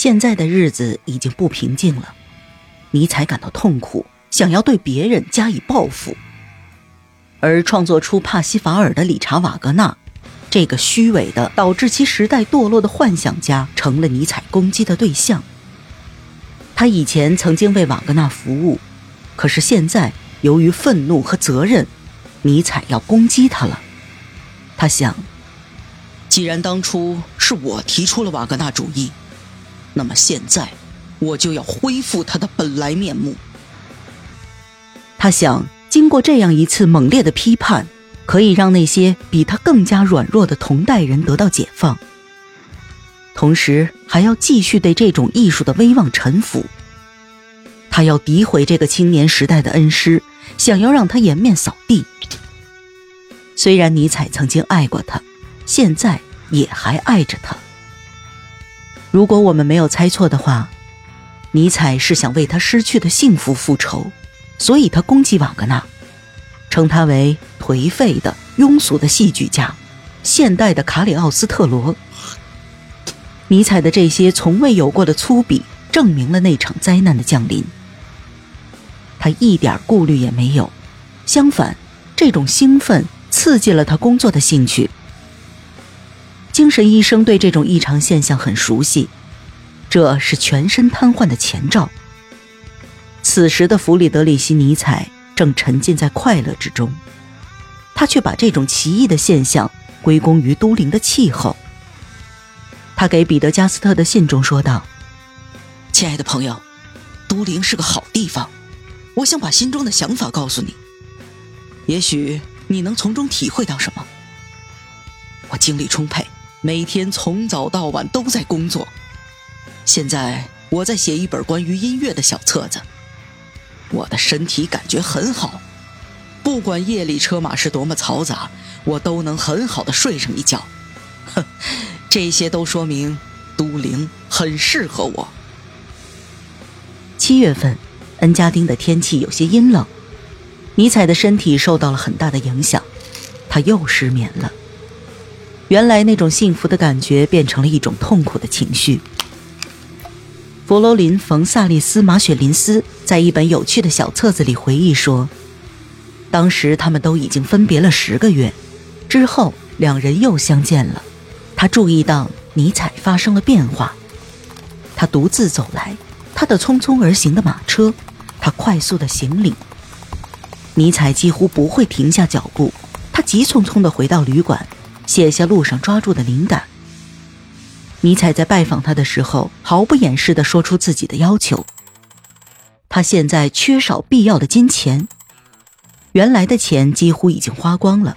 现在的日子已经不平静了，尼采感到痛苦，想要对别人加以报复。而创作出《帕西法尔》的理查·瓦格纳，这个虚伪的、导致其时代堕落的幻想家，成了尼采攻击的对象。他以前曾经为瓦格纳服务，可是现在由于愤怒和责任，尼采要攻击他了。他想，既然当初是我提出了瓦格纳主义，那么现在我就要恢复他的本来面目。他想。经过这样一次猛烈的批判，可以让那些比他更加软弱的同代人得到解放，同时还要继续对这种艺术的威望臣服。他要诋毁这个青年时代的恩师，想要让他颜面扫地。虽然尼采曾经爱过他，现在也还爱着他。如果我们没有猜错的话，尼采是想为他失去的幸福复仇。所以他攻击瓦格纳，称他为颓废的、庸俗的戏剧家，现代的卡里奥斯特罗。尼采的这些从未有过的粗鄙，证明了那场灾难的降临。他一点顾虑也没有，相反，这种兴奋刺激了他工作的兴趣。精神医生对这种异常现象很熟悉，这是全身瘫痪的前兆。此时的弗里德里希·尼采正沉浸在快乐之中，他却把这种奇异的现象归功于都灵的气候。他给彼得加斯特的信中说道：“亲爱的朋友，都灵是个好地方，我想把心中的想法告诉你，也许你能从中体会到什么。我精力充沛，每天从早到晚都在工作。现在我在写一本关于音乐的小册子。”我的身体感觉很好，不管夜里车马是多么嘈杂，我都能很好的睡上一觉。哼，这些都说明都灵很适合我。七月份，恩加丁的天气有些阴冷，尼采的身体受到了很大的影响，他又失眠了。原来那种幸福的感觉变成了一种痛苦的情绪。弗罗林·冯·萨利斯·马雪林斯在一本有趣的小册子里回忆说：“当时他们都已经分别了十个月，之后两人又相见了。他注意到尼采发生了变化。他独自走来，他的匆匆而行的马车，他快速的行李。尼采几乎不会停下脚步，他急匆匆地回到旅馆，写下路上抓住的灵感。”尼采在拜访他的时候，毫不掩饰地说出自己的要求。他现在缺少必要的金钱，原来的钱几乎已经花光了。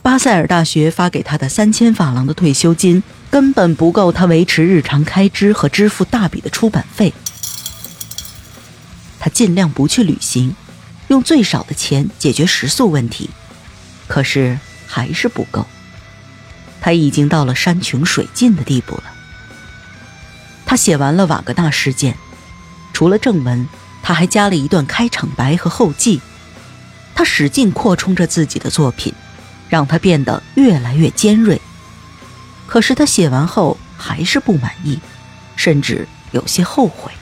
巴塞尔大学发给他的三千法郎的退休金根本不够他维持日常开支和支付大笔的出版费。他尽量不去旅行，用最少的钱解决食宿问题，可是还是不够。他已经到了山穷水尽的地步了。他写完了瓦格纳事件，除了正文，他还加了一段开场白和后记。他使劲扩充着自己的作品，让它变得越来越尖锐。可是他写完后还是不满意，甚至有些后悔。